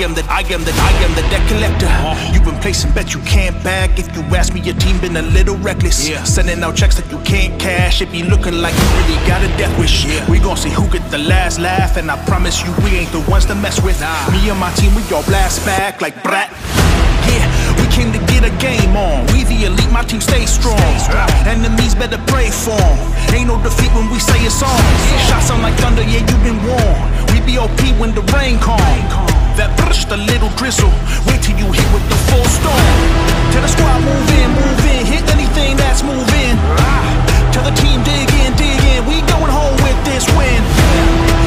I am the, I am the, I am the debt collector. Uh-huh. You've been placing bets you can't back. If you ask me, your team been a little reckless. Yeah. Sending out checks that you can't cash. It be looking like you really got a death wish. Yeah. We gon' see who get the last laugh, and I promise you we ain't the ones to mess with. Nah. Me and my team, we all blast back like brat. Yeah, we came to get a game on. We the elite, my team stay strong. Enemies better pray for for 'em. Ain't no defeat when we say it's on. Shots sound like thunder, yeah, you been warned. We be OP when the rain come. That brush, the little drizzle. Wait till you hit with the full storm. Tell the squad move in, move in. Hit anything that's moving. Ah. Tell the team dig in, dig in. We going home with this win.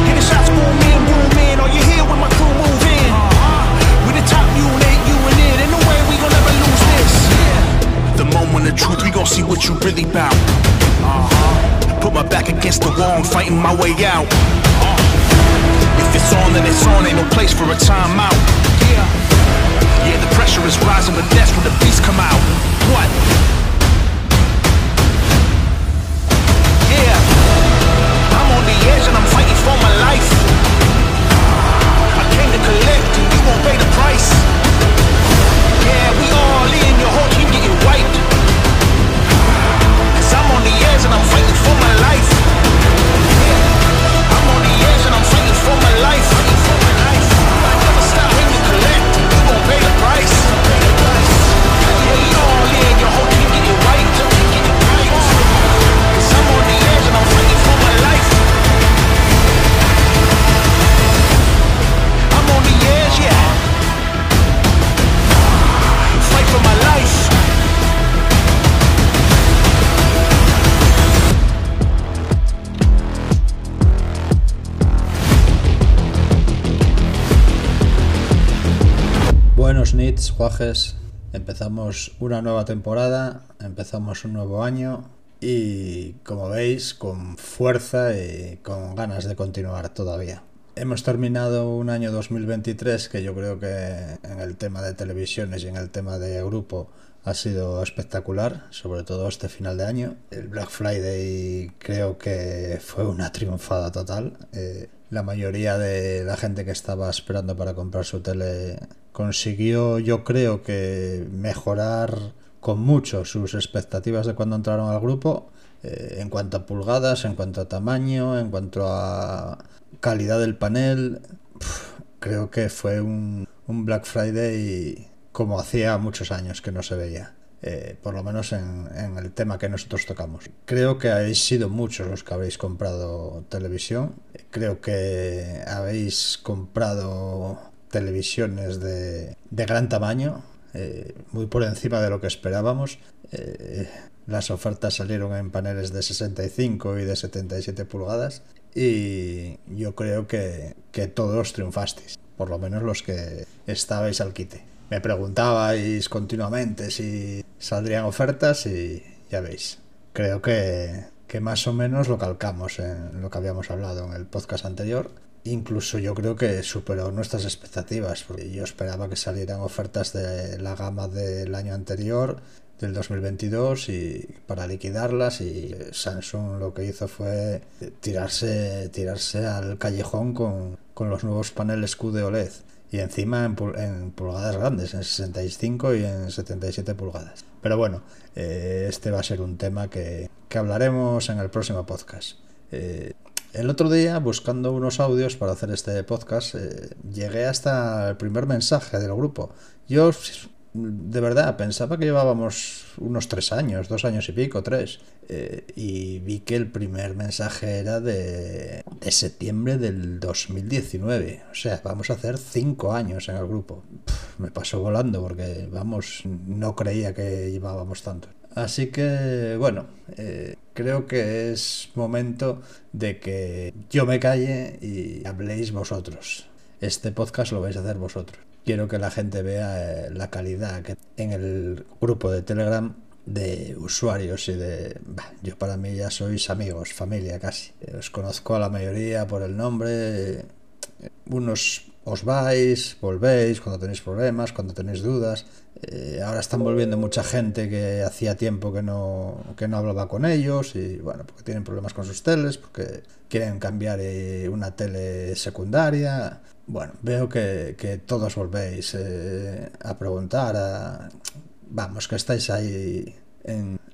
Hit the shots, boom in, boom in. Are you here when my crew move in? Uh-huh. We the top unit, you and it. Ain't no way we gon' ever lose this. The moment of truth, we gon' see what you really bout. Uh-huh. Put my back against the wall, I'm fighting my way out. Uh. If it's on, then it's on. Ain't no place for a timeout. Yeah, yeah, the pressure is rising, but that's when the beats come out. What? Yeah, I'm on the edge and I'm fighting for my life. I came to collect, and you won't pay the price. Yeah, we all in, your whole team getting wiped. Cause I'm on the edge and I'm fighting for my life. Buenos nits, guajes. Empezamos una nueva temporada, empezamos un nuevo año y como veis con fuerza y con ganas de continuar todavía. Hemos terminado un año 2023 que yo creo que en el tema de televisiones y en el tema de grupo ha sido espectacular, sobre todo este final de año. El Black Friday creo que fue una triunfada total. Eh, la mayoría de la gente que estaba esperando para comprar su tele consiguió, yo creo que mejorar con mucho sus expectativas de cuando entraron al grupo. eh, en cuanto a pulgadas, en cuanto a tamaño, en cuanto a calidad del panel, creo que fue un, un Black Friday como hacía muchos años que no se veía. eh, por lo menos en, en el tema que nosotros tocamos. Creo que habéis sido muchos los que habéis comprado televisión. Creo que habéis comprado televisiones de, de gran tamaño, eh, muy por encima de lo que esperábamos. Eh, las ofertas salieron en paneles de 65 y de 77 pulgadas y yo creo que, que todos triunfasteis, por lo menos los que estabais al quite. Me preguntabais continuamente si saldrían ofertas y ya veis. Creo que, que más o menos lo calcamos en lo que habíamos hablado en el podcast anterior. Incluso yo creo que superó nuestras expectativas, porque yo esperaba que salieran ofertas de la gama del año anterior, del 2022, y para liquidarlas. Y Samsung lo que hizo fue tirarse, tirarse al callejón con, con los nuevos paneles Q de OLED y encima en, pul- en pulgadas grandes, en 65 y en 77 pulgadas. Pero bueno, eh, este va a ser un tema que, que hablaremos en el próximo podcast. Eh, el otro día, buscando unos audios para hacer este podcast, eh, llegué hasta el primer mensaje del grupo. Yo, de verdad, pensaba que llevábamos unos tres años, dos años y pico, tres. Eh, y vi que el primer mensaje era de, septiembre del 2019. O sea, vamos a hacer cinco años en el grupo. Me pasó volando porque, vamos, no creía que llevábamos tanto. Así que, bueno, eh, creo que es momento de que yo me calle y habléis vosotros. Este podcast lo vais a hacer vosotros. Quiero que la gente vea eh, la calidad que en el grupo de Telegram de usuarios y de... bah, yo para mí ya sois amigos, familia casi. Os conozco a la mayoría por el nombre unos os vais, volvéis cuando tenéis problemas, cuando tenéis dudas. Eh, ahora están volviendo mucha gente que hacía tiempo que no, que no hablaba con ellos y bueno, porque tienen problemas con sus teles, porque quieren cambiar eh, una tele secundaria. Bueno, veo que, que todos volvéis eh, a preguntar, vamos, que estáis ahí,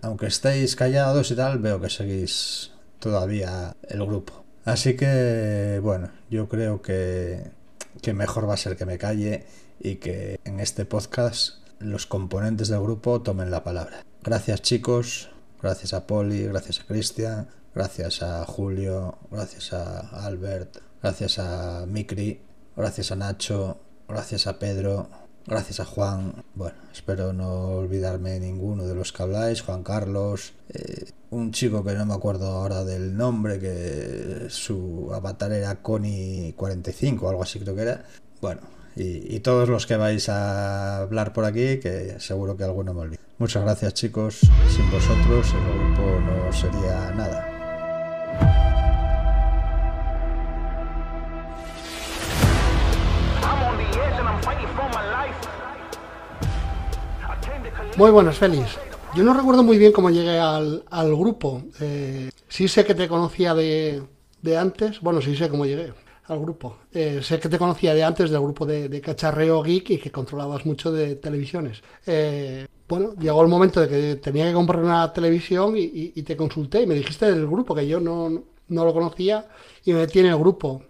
aunque estéis callados y tal, veo que seguís todavía el grupo. Así que, bueno, yo creo que, que mejor va a ser que me calle y que en este podcast los componentes del grupo tomen la palabra. Gracias chicos, gracias a Poli, gracias a Cristian, gracias a Julio, gracias a Albert, gracias a Mikri, gracias a Nacho, gracias a Pedro, gracias a Juan. Bueno, espero no olvidarme ninguno de los que habláis, Juan Carlos, eh, un chico que no me acuerdo ahora del nombre, que su avatar era Connie45 o algo así creo que era. Bueno, y, y, todos los que vais a hablar por aquí, que seguro que alguno me olvida. Muchas gracias chicos, sin vosotros el grupo no sería nada. Muy buenas, Félix. Yo no recuerdo muy bien cómo llegué al, grupo. Eh, sí sé que te conocía de, antes. Bueno, sí sé cómo llegué al grupo. Eh, sé que te conocía de antes del grupo de, cacharreo geek y que controlabas mucho de televisiones. Eh, bueno, llegó el momento de que tenía que comprar una televisión y, te consulté y me dijiste del grupo que yo no, no lo conocía y me metí en el grupo.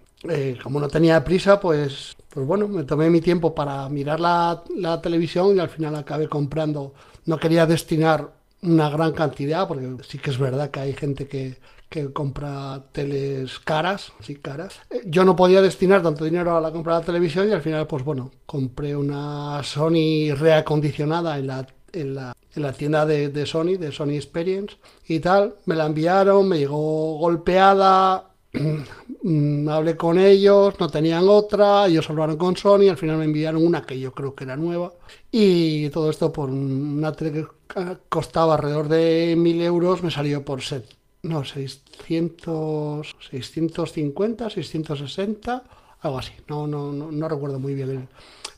Como no tenía prisa, pues, pues bueno, me tomé mi tiempo para mirar la, la televisión y al final acabé comprando no quería destinar una gran cantidad, porque sí que es verdad que hay gente que, que compra teles caras, así caras. Yo no podía destinar tanto dinero a la compra de la televisión y al final, pues bueno, compré una Sony reacondicionada en la, en la, en la tienda de, de Sony, de Sony Experience y tal. Me la enviaron, me llegó golpeada, hablé con ellos, no tenían otra, ellos hablaron con Sony, al final me enviaron una que yo creo que era nueva y todo esto por una tele que costaba alrededor de mil euros me salió por set, no, 600, 650, 660, algo así, no, no, no, no recuerdo muy bien el,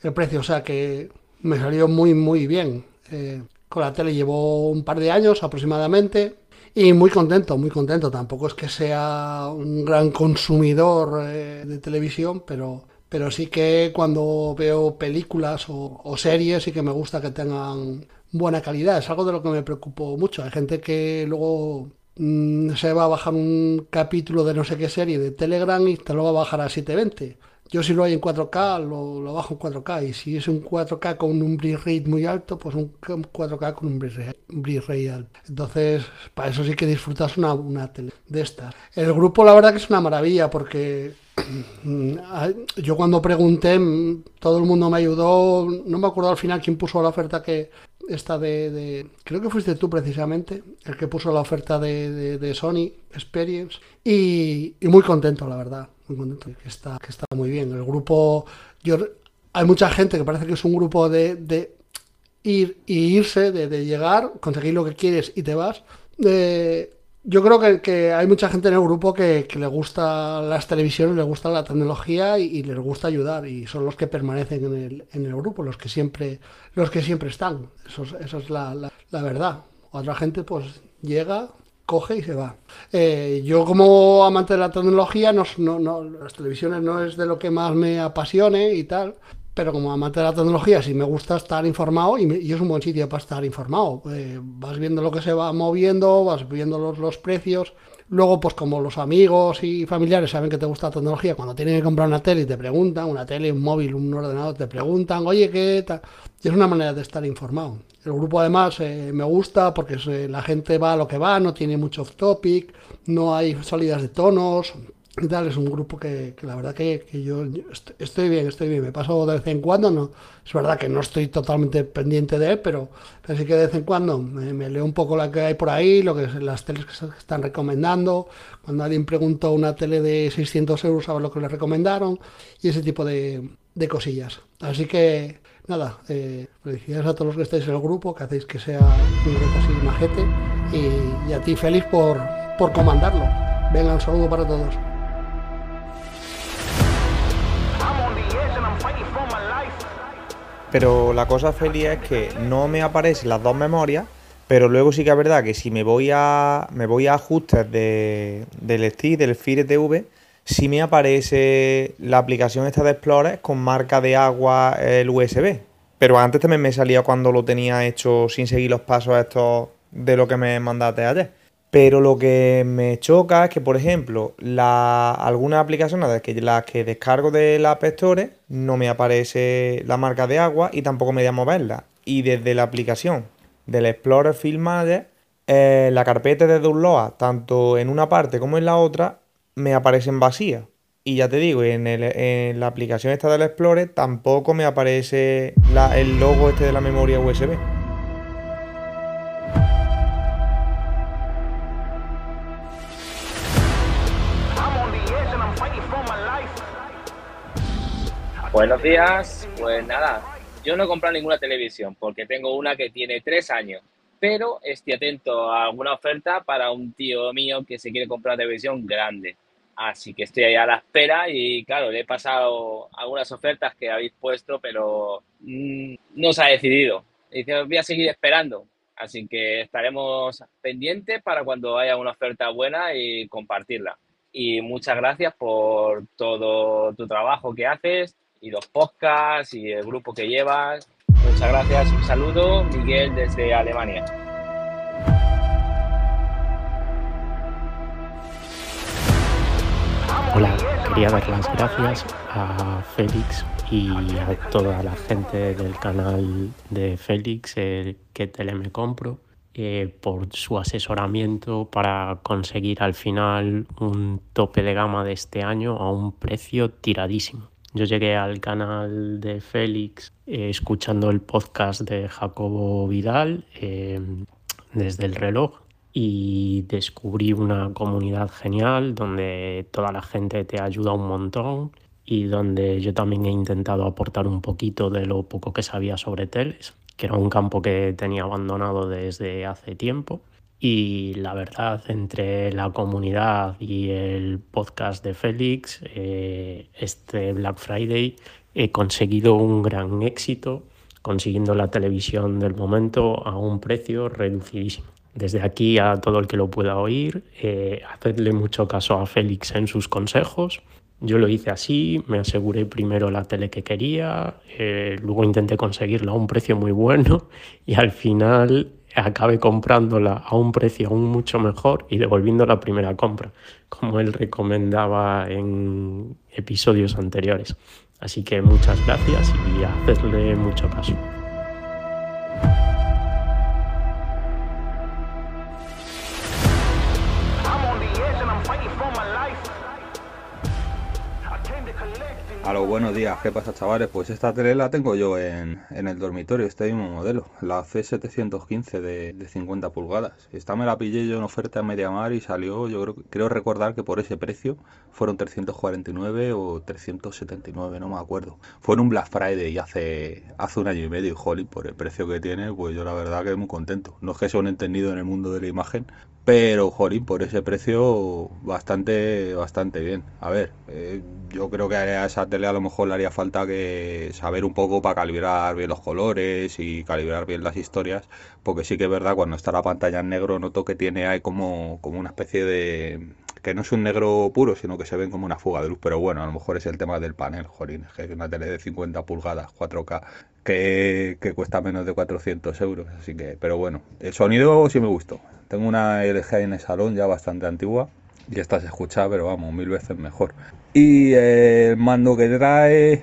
el, precio, o sea que me salió muy muy bien. Eh, con la tele llevo un par de años aproximadamente, y muy contento, muy contento. Tampoco es que sea un gran consumidor eh, de televisión, pero, pero sí que cuando veo películas o, series sí que me gusta que tengan buena calidad. Es algo de lo que me preocupo mucho. Hay gente que luego mmm, se va a bajar un capítulo de no sé qué serie de Telegram y te lo va a bajar a 720 yo si lo hay en 4K, lo, lo, bajo en 4K. Y si es un 4K con un bitrate muy alto, pues un 4K con un bitrate alto. Entonces, para eso sí que disfrutas una, una tele de estas. El grupo, la verdad que es una maravilla, porque yo cuando pregunté, todo el mundo me ayudó. No me acuerdo al final quién puso la oferta que, esta de, creo que fuiste tú precisamente el que puso la oferta de, de, Sony Experience y, muy contento la verdad contento que está que está muy bien el grupo yo hay mucha gente que parece que es un grupo de, ir y irse de, llegar conseguir lo que quieres y te vas yo creo que, hay mucha gente en el grupo que, le gusta las televisiones, le gusta la tecnología y, y, les gusta ayudar y son los que permanecen en el, en el grupo, los que siempre, los que siempre están. Eso es, eso es la, la, la, verdad. Otra gente pues llega, coge y se va. Eh, yo como amante de la tecnología, no, no, las televisiones no es de lo que más me apasione y tal, pero como amante de la tecnología sí me gusta estar informado y, me, y es un buen sitio para estar informado. Eh, vas viendo lo que se va moviendo, vas viendo los, los, precios. Luego, pues como los amigos y familiares saben que te gusta la tecnología, cuando tienen que comprar una tele y te preguntan, una tele, un móvil, un ordenador, te preguntan, oye, ¿qué tal? Y es una manera de estar informado. El grupo además eh, me gusta porque eh, la gente va a lo que va, no tiene mucho off topic, no hay salidas de tonos, y tal, es un grupo que, la verdad que, yo, estoy bien, estoy bien, me paso de vez en cuando, no, es verdad que no estoy totalmente pendiente de él, pero, pero que de vez en cuando me, leo un poco lo que hay por ahí, lo que las teles que se están recomendando, cuando alguien pregunta una tele de 600 euros a ver lo que le recomendaron y ese tipo de, de cosillas. Así que Nada, eh, pues felicidades a todos los que estáis en el grupo, que hacéis que sea un grupo así majete. Y, y a ti, Félix, por, por comandarlo. Venga, un saludo para todos. Pero la cosa feliz es que no me aparecen las dos memorias, pero luego sí que es verdad que si me voy a me voy a ajustes de, del STI, del FIRE TV, sí me aparece la aplicación esta de Explorer con marca de agua el USB. Pero antes también me salía cuando lo tenía hecho sin seguir los pasos estos de lo que me mandaste ayer. Pero lo que me choca es que, por ejemplo, la, algunas aplicaciones que, las que descargo de la App no me aparece la marca de agua y tampoco me voy a moverla. Y desde la aplicación del Explorer Film Manager, eh, la carpeta de download, tanto en una parte como en la otra, me aparecen vacías. Y ya te digo, en, en la aplicación esta del Explorer tampoco me aparece el logo este de la memoria USB. Buenos días, pues nada, yo no he comprado ninguna televisión porque tengo una que tiene tres años, pero estoy atento a alguna oferta para un tío mío que se quiere comprar televisión grande. Así que estoy ahí a la espera y claro, le he pasado algunas ofertas que habéis puesto, pero mm, no se ha decidido. Dice, voy a seguir esperando. Así que estaremos pendientes para cuando haya una oferta buena y compartirla. Y muchas gracias por todo tu trabajo que haces y los podcasts y el grupo que llevas. Muchas gracias, un saludo, Miguel desde Alemania. Quería dar las gracias a Félix y a toda la gente del canal de Félix, el que tele me compro, eh, por su asesoramiento para conseguir al final un tope de gama de este año a un precio tiradísimo. Yo llegué al canal de Félix eh, escuchando el podcast de Jacobo Vidal em, desde el reloj y descubrí una comunidad genial donde toda la gente te ayuda un montón y donde yo también he intentado aportar un poquito de lo poco que sabía sobre teles, que era un campo que tenía abandonado desde hace tiempo y la verdad, entre la comunidad y el podcast de Félix, eh, este Black Friday he conseguido un gran éxito, consiguiendo la televisión del momento a un precio reducidísimo. Desde aquí a todo el que lo pueda oír, eh, hacedle mucho caso a Félix en sus consejos. Yo lo hice así, me aseguré primero la tele que quería, eh, luego intenté conseguirla a un precio muy bueno y al final acabe comprándola a un precio aún mucho mejor y devolviendo la primera compra, como él recomendaba en episodios anteriores. Así que muchas gracias y hacerle mucho caso. A los buenos días, ¿qué pasa chavales? Pues esta tele la tengo yo en, el dormitorio, este mismo modelo, la C715 de, de 50 pulgadas. Esta me la pillé yo en oferta en Mediamar y salió, yo creo, creo recordar que por ese precio fueron 349 o 379, no me acuerdo. Fue en un Black Friday hace, hace un año y medio, y por el precio que tiene, pues yo la verdad que muy contento. No es que sea un entendido en el mundo de la imagen, pero, jolín, por ese precio, bastante, bastante bien. A ver, eh, yo creo que a esa tele a lo mejor le haría falta que saber un poco para calibrar bien los colores y calibrar bien las historias, porque sí que es verdad, cuando está la pantalla en negro noto que tiene ahí como, como una especie de... que no es un negro puro, sino que se ven como una fuga de luz, pero bueno, a lo mejor es el tema del panel, jolín, que es una tele de 50 pulgadas, 4K, que, que cuesta menos de 400 euros, así que, pero bueno, el sonido sí me gustó. Tengo una LG en el salón ya bastante antigua y esta se escucha, pero vamos, mil veces mejor. Y el mando que trae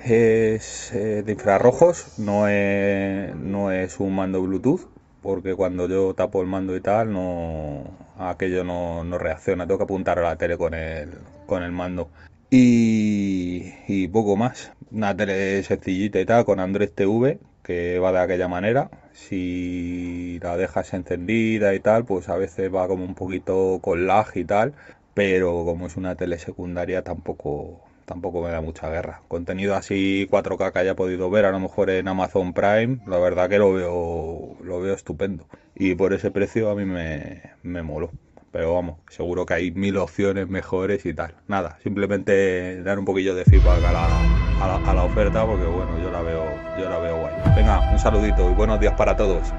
es eh, de infrarrojos, no es, no es un mando Bluetooth, porque cuando yo tapo el mando y tal, no aquello no, reacciona, tengo que apuntar a la tele con el, con el mando. Y, y poco más, una tele sencillita y tal, con Android TV, que va de aquella manera. Si la dejas encendida y tal, pues a veces va como un poquito con lag y tal, pero como es una tele secundaria tampoco tampoco me da mucha guerra. Contenido así 4K que haya podido ver a lo mejor en Amazon Prime, la verdad que lo veo lo veo estupendo y por ese precio a mí me, me moló. Pero vamos, seguro que hay mil opciones mejores y tal. Nada, simplemente dar un poquillo de feedback a la, a la, a la oferta. porque bueno, yo la veo, yo la veo guay. Venga, un saludito y buenos días para todos.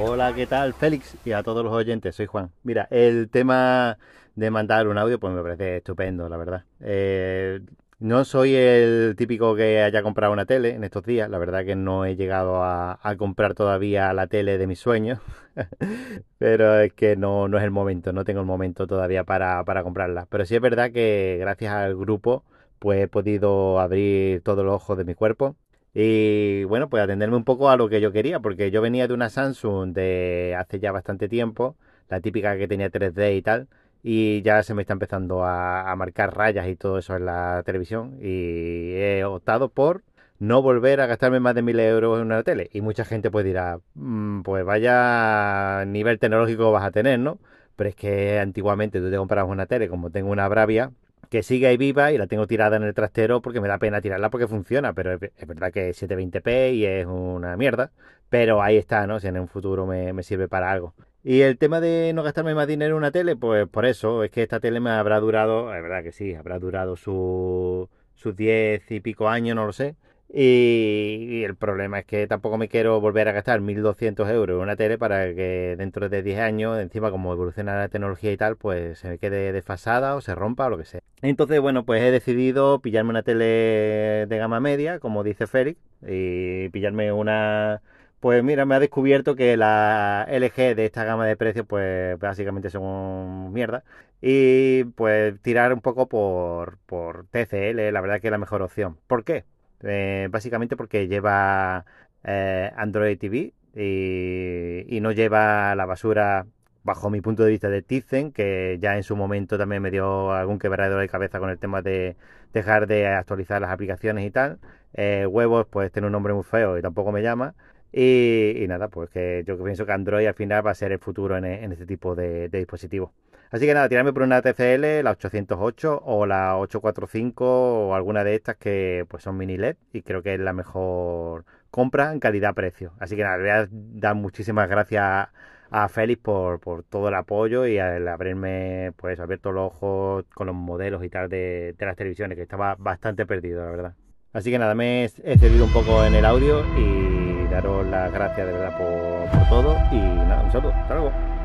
Hola, ¿qué tal? Félix y a todos los oyentes, soy Juan. Mira, el tema de mandar un audio pues me parece estupendo, la verdad. Eh, no soy el típico que haya comprado una tele en estos días, la verdad que no he llegado a, comprar todavía la tele de mis sueños, pero es que no, no es el momento, no tengo el momento todavía para, para comprarla. Pero sí es verdad que gracias al grupo pues he podido abrir todos los ojos de mi cuerpo y bueno, pues atenderme un poco a lo que yo quería, porque yo venía de una Samsung de hace ya bastante tiempo, la típica que tenía 3D y tal, y ya se me está empezando a, marcar rayas y todo eso en la televisión, y he optado por no volver a gastarme más de mil euros en una tele. Y mucha gente pues dirá, mm, pues vaya nivel tecnológico vas a tener, ¿no? Pero es que antiguamente tú te comprabas una tele, como tengo una Bravia, que sigue ahí viva y la tengo tirada en el trastero porque me da pena tirarla porque funciona, pero es, verdad que es 720p y es una mierda, pero ahí está, ¿no? Si en un futuro me, sirve para algo. Y el tema de no gastarme más dinero en una tele, pues por eso, es que esta tele me habrá durado, es verdad que sí, habrá durado sus 10 y pico años, no lo sé. Y, el problema es que tampoco me quiero volver a gastar 1.200 euros en una tele para que dentro de 10 años, encima como evoluciona la tecnología y tal, pues se me quede desfasada o se rompa o lo que sea. Entonces, bueno, pues he decidido pillarme una tele de gama media, como dice Félix, y pillarme una... Pues mira, me ha descubierto que la LG de esta gama de precios, pues básicamente son mierda. Y pues tirar un poco por, por TCL, la verdad que es la mejor opción. ¿Por qué? Eh, básicamente porque lleva eh, Android TV y, no lleva la basura bajo mi punto de vista de Tizen, que ya en su momento también me dio algún quebradero de cabeza con el tema de dejar de actualizar las aplicaciones y tal. Eh, huevos, pues tiene un nombre muy feo y tampoco me llama. Y, nada, pues que yo pienso que Android al final va a ser el futuro en, este tipo de dispositivos. Así que nada, tirarme por una TCL, la 808 o la 845 o alguna de estas que pues son mini LED y creo que es la mejor compra en calidad-precio. Así que nada, le voy a dar muchísimas gracias a Félix por, todo el apoyo y al haberme pues abierto los ojos con los modelos y tal de, las televisiones, que estaba bastante perdido, la verdad. Así que nada, me he cedido un poco en el audio y daros las gracias de verdad por, por todo y nada, un saludo, hasta luego.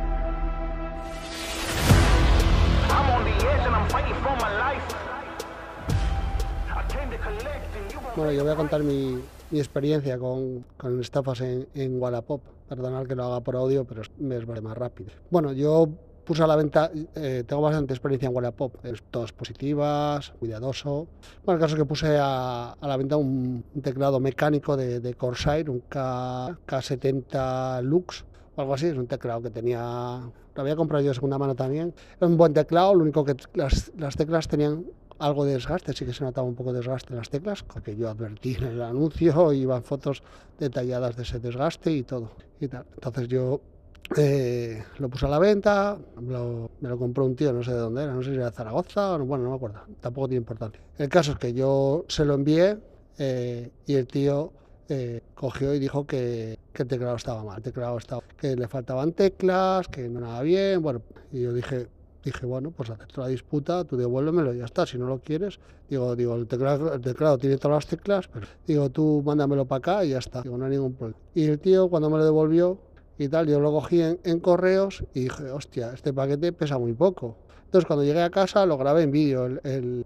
Bueno, yo voy a contar mi, experiencia con, estafas en, en Wallapop. Perdonad que lo haga por audio, pero es, más rápido. Bueno, yo puse a la venta, eh, tengo bastante experiencia en Wallapop, todas positivas, cuidadoso. Bueno, el caso es que puse a, la venta un, teclado mecánico de, Corsair, un K, K70 Lux, o algo así, es un teclado que tenía, lo había comprado yo de segunda mano también. Era un buen teclado, lo único que las, las teclas tenían algo de desgaste, sí que se notaba un poco de desgaste en las teclas, porque yo advertí en el anuncio, iban fotos detalladas de ese desgaste y todo. Y tal. Entonces yo eh, lo puse a la venta, me lo compró un tío, no sé de dónde era, no sé si era de Zaragoza, o bueno, no me acuerdo, tampoco tiene importancia. El caso es que yo se lo envié eh, y el tío eh, cogió y dijo que, que, el teclado estaba mal, el teclado estaba, que le faltaban teclas, que no nada bien, bueno, y yo dije, dije, bueno, pues acepto la disputa, tú devuélvemelo ya está, si no lo quieres, digo, digo, el teclado, el teclado tiene todas las teclas, pero digo, tú mándamelo para acá y ya está, digo, no hay ningún problema. Y el tío cuando me lo devolvió y tal, yo lo cogí en, correos y dije, hostia, este paquete pesa muy poco. Entonces cuando llegué a casa lo grabé en vídeo, el,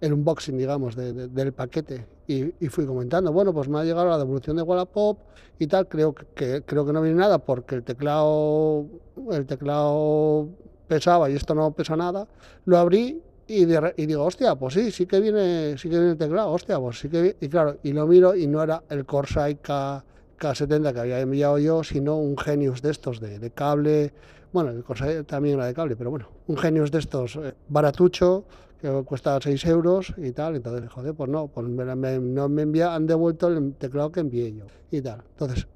el, unboxing, digamos, del paquete y, y, fui comentando, bueno, pues me ha llegado la devolución de Wallapop y tal, creo que, creo que no viene nada porque el teclado, el teclado pesaba y esto no pesa nada, lo abrí y, digo, hostia, pues sí, sí que viene, sí que viene el teclado, hostia, pues sí que y claro, y lo miro y no era el Corsair K, K70 que había enviado yo, sino un Genius de estos de, cable, bueno, el Corsair también era de cable, pero bueno, un Genius de estos eh, baratucho que cuesta 6 euros y tal, entonces, joder, pues no, pues me, no me envía, han devuelto el teclado que envié yo y tal. Entonces,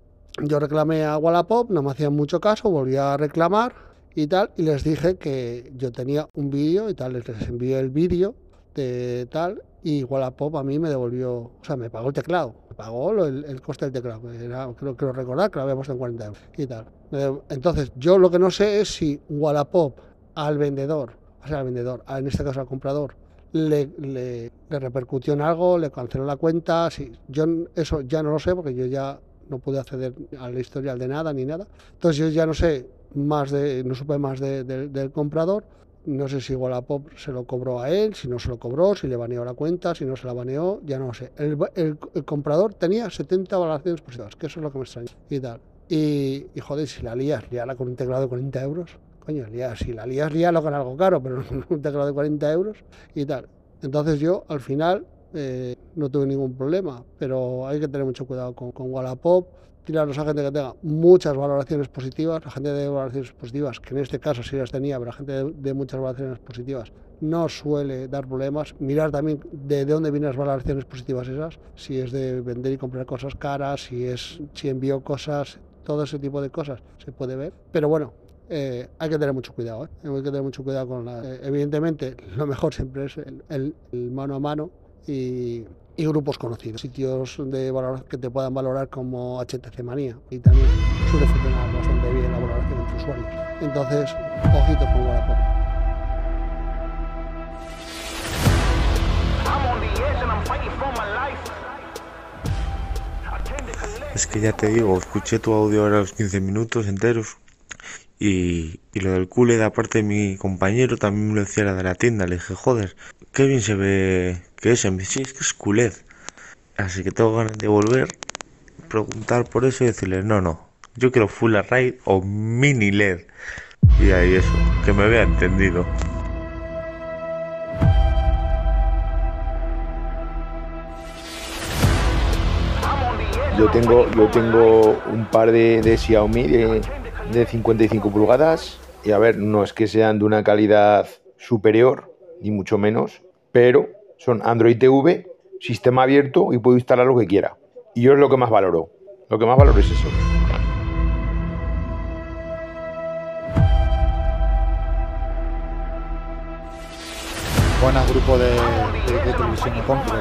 yo reclamé a Wallapop, no me hacían mucho caso, volví a reclamar y tal, y les dije que yo tenía un vídeo y tal, les envié el vídeo de tal, y Wallapop a mí me devolvió, o sea, me pagó el teclado, pagó lo- el, el coste del teclado, que era, creo, creo recordar que lo habíamos en 40 euros y tal. Entonces, yo lo que no sé es si Wallapop al vendedor, o sea, al vendedor, a- en este caso al comprador, le, le- le repercutió en algo, le canceló la cuenta, si, yo eso ya no lo sé porque yo ya no pude acceder al historial de nada ni nada. Entonces yo ya no sé más de, no supe más de- de- del comprador. No sé si Wallapop se lo cobró a él, si no se lo cobró, si le baneó la cuenta, si no se la baneó, ya no lo sé. El, el- el comprador tenía 70 valoraciones positivas, que eso es lo que me extraña. Y tal. Y, y joder, si la lías, liarla con un teclado de 40 euros. Coño, si la lías, líalo con algo caro, pero un teclado de 40 euros y tal. Entonces yo, al final, eh, no tuve ningún problema, pero hay que tener mucho cuidado con, con Wallapop, tirarlos a gente que tenga muchas valoraciones positivas, la gente de valoraciones positivas, que en este caso sí las tenía, pero la gente de, de muchas valoraciones positivas no suele dar problemas. Mirar también de, de dónde vienen las valoraciones positivas esas, si es de vender y comprar cosas caras, si es si envió cosas, todo ese tipo de cosas se puede ver. Pero bueno, eh, hay que tener mucho cuidado, ¿eh? que tener mucho cuidado con la... eh, evidentemente, lo mejor siempre es el, mano a mano y, grupos conocidos, sitios que te puedan valorar como HTC Manía y también suele funcionar bastante bien la valoración entre usuarios. Entonces, ojito con Wallapop. Es que ya te digo, escuché tu audio ahora los 15 minutos enteros y, lo del QLED, aparte mi compañero también me lo decía la de la tienda, le dije, joder, qué bien se ve que es, y me dice, es que es QLED. Así que tengo ganas de volver, preguntar por eso y decirle, no, no, yo quiero Full Array o Mini LED. Y ahí eso, que me vea entendido. Yo tengo, yo tengo un par de, de Xiaomi de, de 55 pulgadas y a ver, no es que sean de una calidad superior, ni mucho menos, pero son Android TV, sistema abierto y puedo instalar lo que quiera. Y yo es lo que más valoro. Lo que más valoro es eso. Buenas grupo de, televisión y compro.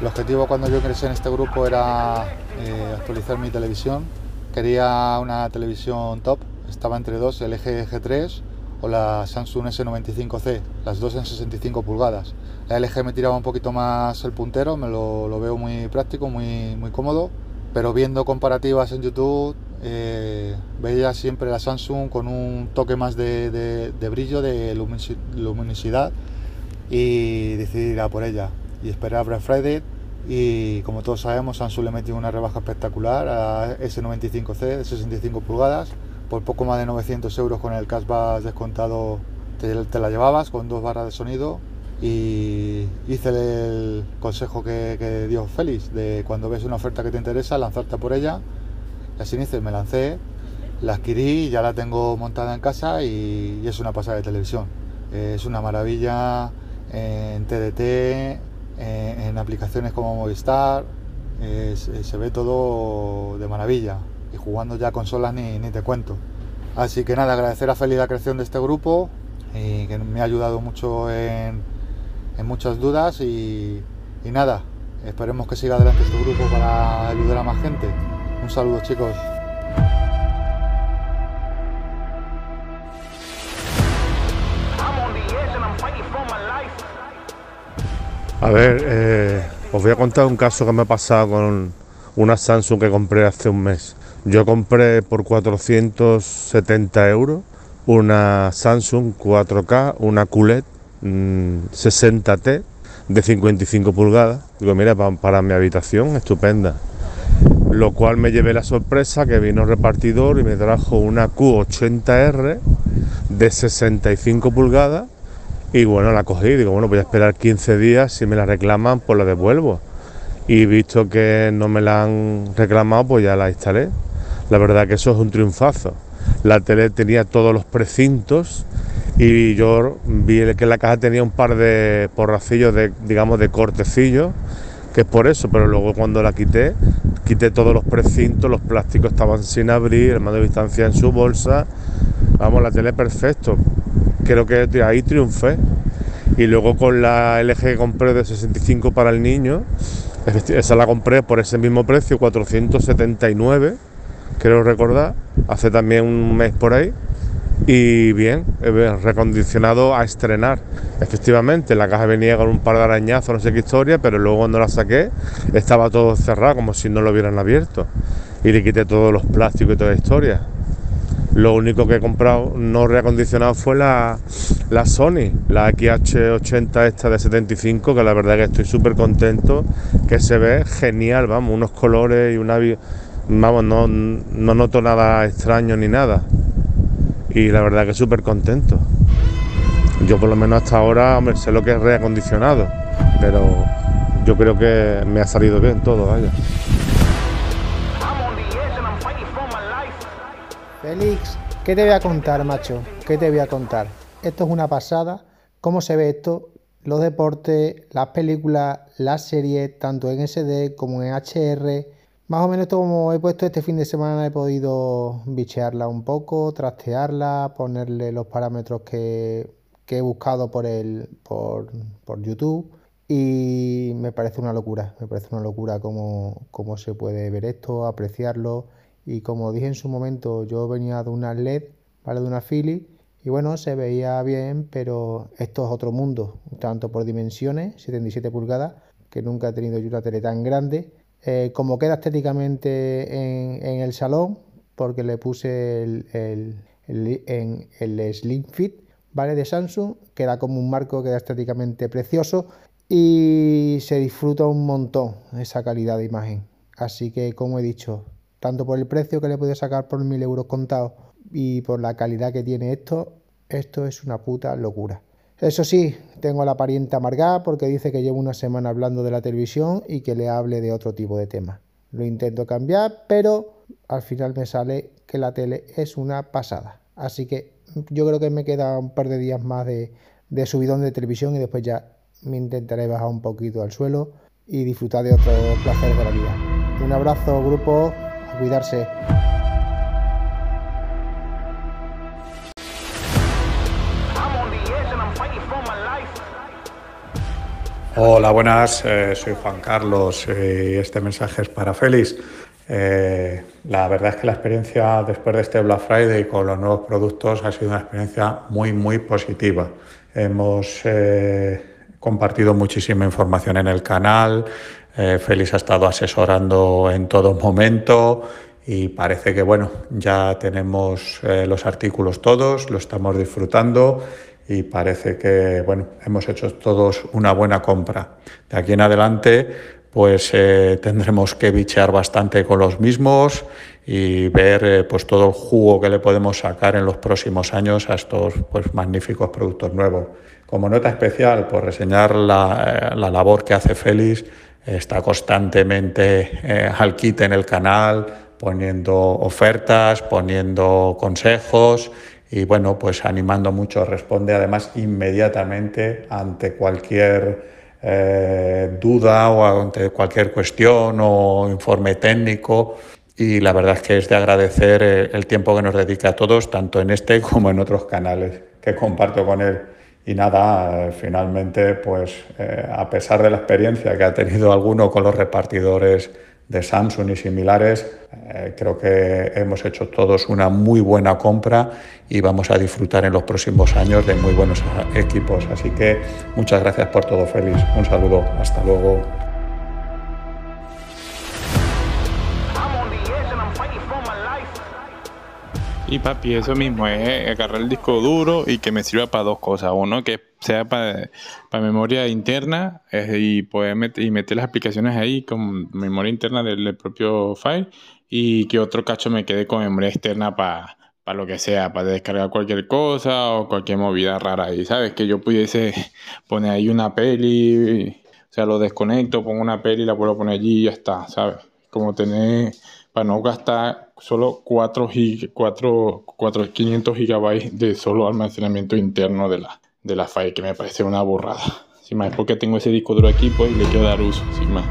El objetivo cuando yo ingresé en este grupo era eh, actualizar mi televisión. Quería una televisión top, estaba entre dos, el LG G3 o la Samsung S95C, las dos en 65 pulgadas. La LG me tiraba un poquito más el puntero, me lo, lo veo muy práctico, muy, muy cómodo, pero viendo comparativas en YouTube eh, veía siempre la Samsung con un toque más de, de- de brillo, de luminosi- luminosidad y decidí ir a por ella y esperar Black Friday y como todos sabemos Samsung le metió una rebaja espectacular a S95C de 65 pulgadas por poco más de 900 euros con el cashback descontado te, la llevabas con dos barras de sonido y hice el consejo que, dio Félix de cuando ves una oferta que te interesa lanzarte por ella y así me lancé la adquirí, ya la tengo montada en casa y, es una pasada de televisión. Es una maravilla en TDT, en aplicaciones como Movistar, eh, se, se ve todo de maravilla. Y jugando ya consolas ni, ni te cuento. Así que nada, agradecer a Feli la creación de este grupo y que me ha ayudado mucho en, en muchas dudas y, y nada, esperemos que siga adelante este grupo para ayudar a más gente. Un saludo chicos. A ver, eh, os voy a contar un caso que me ha pasado con una Samsung que compré hace un mes. Yo compré por 470 euros una Samsung 4K, una QLED mm, 60T de 55 pulgadas. Digo, mira, pa- para mi habitación, estupenda. Lo cual me llevé la sorpresa que vino el repartidor y me trajo una Q80R de 65 pulgadas y bueno, la cogí, digo, bueno, voy a esperar 15 días, si me la reclaman, pues la devuelvo. Y visto que no me la han reclamado, pues ya la instalé. La verdad que eso es un triunfazo. La tele tenía todos los precintos y yo vi que la caja tenía un par de porracillos de, digamos, de cortecillos, que es por eso, pero luego cuando la quité, quité todos los precintos, los plásticos estaban sin abrir, el mando de distancia en su bolsa. Vamos, la tele perfecto. Creo que ahí triunfé. Y luego con la LG que compré de 65 para el niño, Esa la compré por ese mismo precio, 479, creo recordar, hace también un mes por ahí. Y bien, recondicionado a estrenar. Efectivamente, la caja venía con un par de arañazos, no sé qué historia, pero luego cuando la saqué estaba todo cerrado, como si no lo hubieran abierto. Y le quité todos los plásticos y toda la historia. Lo único que he comprado no reacondicionado fue la, la Sony, la XH80 esta de 75, que la verdad que estoy súper contento, que se ve genial, vamos, unos colores y una... Vamos, no, no noto nada extraño ni nada. Y la verdad que súper contento. Yo por lo menos hasta ahora, hombre, sé lo que es reacondicionado, pero yo creo que me ha salido bien todo, vaya. Félix, ¿qué te voy a contar, macho? ¿Qué te voy a contar? Esto es una pasada. ¿Cómo se ve esto? Los deportes, las películas, las series, tanto en SD como en HR. Más o menos esto como he puesto este fin de semana he podido bichearla un poco, trastearla, ponerle los parámetros que, he buscado por, el, por, por, YouTube y me parece una locura, me parece una locura cómo, cómo se puede ver esto, apreciarlo y como dije en su momento, yo venía de una LED, ¿vale? De una Philips, y bueno, se veía bien, pero esto es otro mundo, tanto por dimensiones, 77 pulgadas, que nunca he tenido yo una tele tan grande, eh, como queda estéticamente en, el salón, porque le puse el, el, en el Slim Fit, ¿vale? De Samsung, queda como un marco, queda estéticamente precioso y se disfruta un montón esa calidad de imagen. Así que, como he dicho, tanto por el precio que le puedo sacar por mil euros contados y por la calidad que tiene esto, esto es una puta locura. Eso sí, tengo a la pariente amargada porque dice que llevo una semana hablando de la televisión y que le hable de otro tipo de tema. Lo intento cambiar, pero al final me sale que la tele es una pasada. Así que yo creo que me queda un par de días más de, de subidón de televisión y después ya me intentaré bajar un poquito al suelo y disfrutar de otros placeres de la vida. Un abrazo, grupo cuidarse. Hola, buenas, eh, soy Juan Carlos y este mensaje es para Félix. Eh, la verdad es que la experiencia después de este Black Friday con los nuevos productos ha sido una experiencia muy, muy positiva. Hemos eh, compartido muchísima información en el canal, eh, Félix ha estado asesorando en todo momento y parece que bueno, ya tenemos eh, los artículos todos, lo estamos disfrutando y parece que bueno, hemos hecho todos una buena compra. De aquí en adelante pues eh, tendremos que bichear bastante con los mismos y ver pues todo el jugo que le podemos sacar en los próximos años a estos pues magníficos productos nuevos. Como nota especial, por reseñar la, la labor que hace Félix está constantemente eh, al kit en el canal, poniendo ofertas, poniendo consejos y bueno, pues animando mucho, responde además inmediatamente ante cualquier eh, duda o ante cualquier cuestión o informe técnico y la verdad es que es de agradecer eh, el tiempo que nos dedica a todos, tanto en este como en otros canales que comparto con él. Y nada, finalmente, pues eh, a pesar de la experiencia que ha tenido alguno con los repartidores de Samsung y similares, eh, creo que hemos hecho todos una muy buena compra y vamos a disfrutar en los próximos años de muy buenos equipos. Así que muchas gracias por todo, Félix. Un saludo. Hasta luego. Y papi, eso mismo es agarrar el disco duro y que me sirva para dos cosas. Uno, que sea para, memoria interna y poder meter, y las aplicaciones ahí con memoria interna del, propio file. Y que otro cacho me quede con memoria externa para para lo que sea, para descargar cualquier cosa o cualquier movida rara ahí, ¿sabes? Que yo pudiese poner ahí una peli, o sea, lo desconecto, pongo una peli, la puedo poner allí y ya está, ¿sabes? Como tener para no gastar solo 4, 4, 4 500 gigabytes de solo almacenamiento interno de la, de la file, que me parece una burrada. Sin más, porque tengo ese disco duro aquí, pues le quiero dar uso, sin más.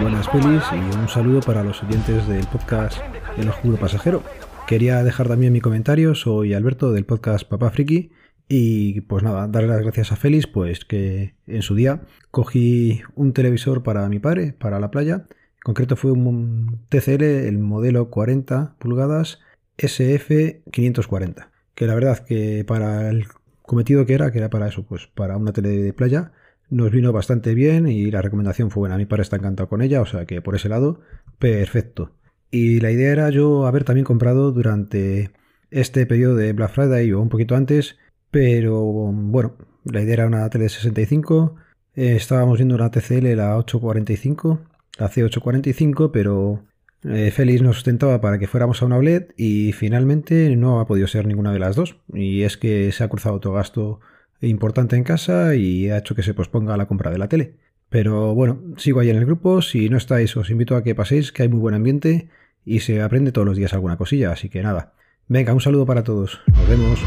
Buenas pelis y un saludo para los oyentes del podcast El Oscuro Pasajero quería dejar también mi comentario. Soy Alberto del podcast Papá Friki. Y pues nada, darle las gracias a Félix, pues que en su día cogí un televisor para mi padre, para la playa. En concreto fue un TCL, el modelo 40 pulgadas SF540. Que la verdad que para el cometido que era, que era para eso, pues para una tele de playa, nos vino bastante bien y la recomendación fue buena. Mi padre está encantado con ella, o sea que por ese lado, perfecto. Y la idea era yo haber también comprado durante este periodo de Black Friday o un poquito antes, pero bueno, la idea era una tele de 65. Eh, estábamos viendo una TCL, la 845, la C845, pero eh, Félix nos sustentaba para que fuéramos a una OLED y finalmente no ha podido ser ninguna de las dos. Y es que se ha cruzado otro gasto importante en casa y ha hecho que se posponga la compra de la tele. Pero bueno, sigo ahí en el grupo. Si no estáis, os invito a que paséis, que hay muy buen ambiente y se aprende todos los días alguna cosilla. Así que nada. Venga, un saludo para todos. Nos vemos.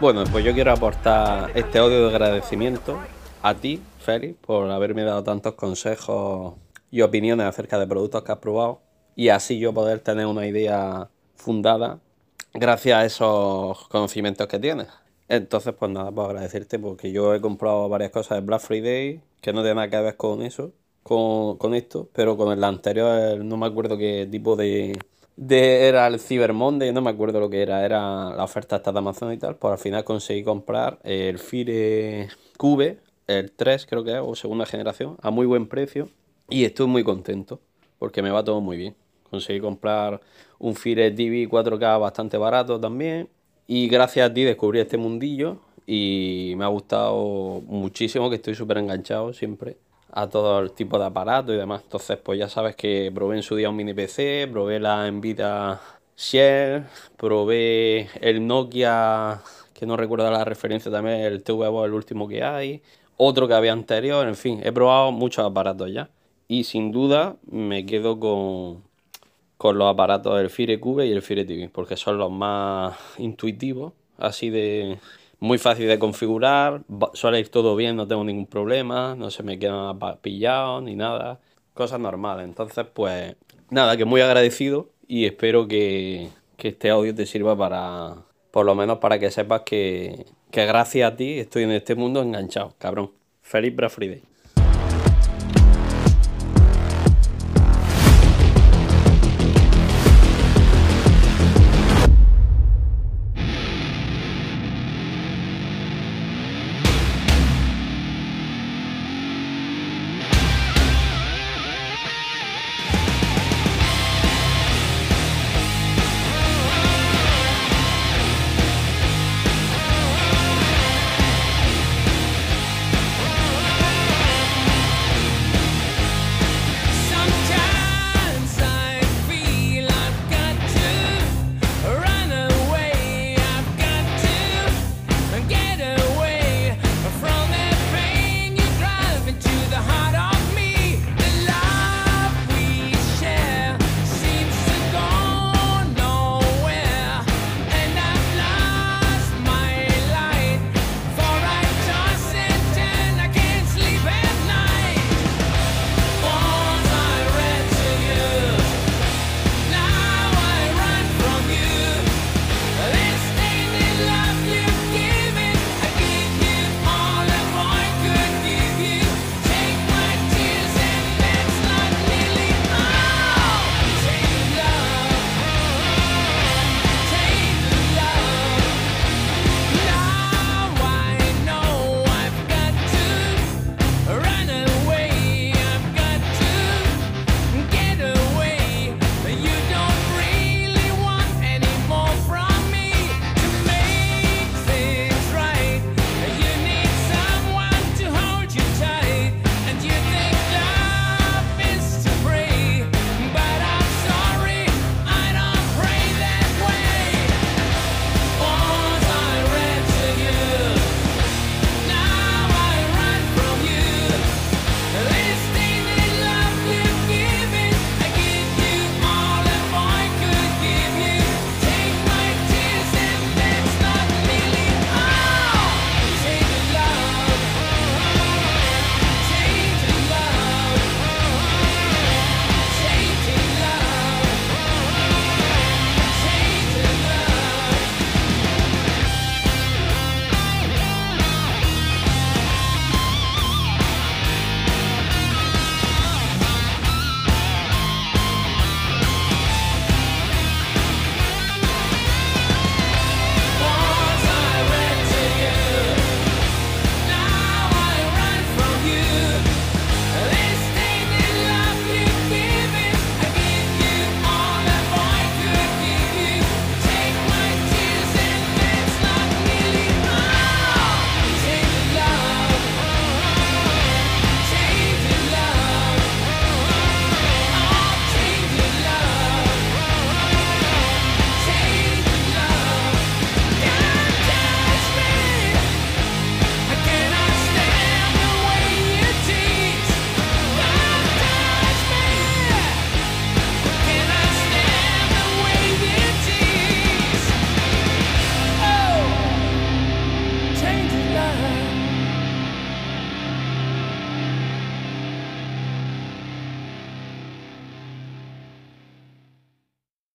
Bueno, pues yo quiero aportar este audio de agradecimiento a ti, Félix, por haberme dado tantos consejos y opiniones acerca de productos que has probado y así yo poder tener una idea fundada gracias a esos conocimientos que tienes. Entonces, pues nada, pues agradecerte porque yo he comprado varias cosas de Black Friday que no tienen nada que ver con eso, con, con esto, pero con el anterior no me acuerdo qué tipo de, de, era el Cyber Monday, no me acuerdo lo que era, era la oferta esta de Amazon y tal, pues al final conseguí comprar el Fire Cube, el 3 creo que es, o segunda generación, a muy buen precio y estoy muy contento porque me va todo muy bien. Conseguí comprar un Fire TV 4K bastante barato también y gracias a ti descubrí este mundillo y me ha gustado muchísimo, que estoy súper enganchado siempre a todo el tipo de aparatos y demás. Entonces, pues ya sabes que probé en su día un mini PC, probé la Nvidia Share, probé el Nokia, que no recuerdo la referencia también, el TVO, el último que hay, otro que había anterior, en fin, he probado muchos aparatos ya. Y sin duda me quedo con, con los aparatos del Fire Cube y el Fire TV, porque son los más intuitivos, así de muy fácil de configurar, suele ir todo bien, no tengo ningún problema, no se me queda pillado ni nada, cosas normales. Entonces, pues nada, que muy agradecido y espero que, que este audio te sirva para, por lo menos para que sepas que, que gracias a ti estoy en este mundo enganchado, cabrón. Feliz Black Friday.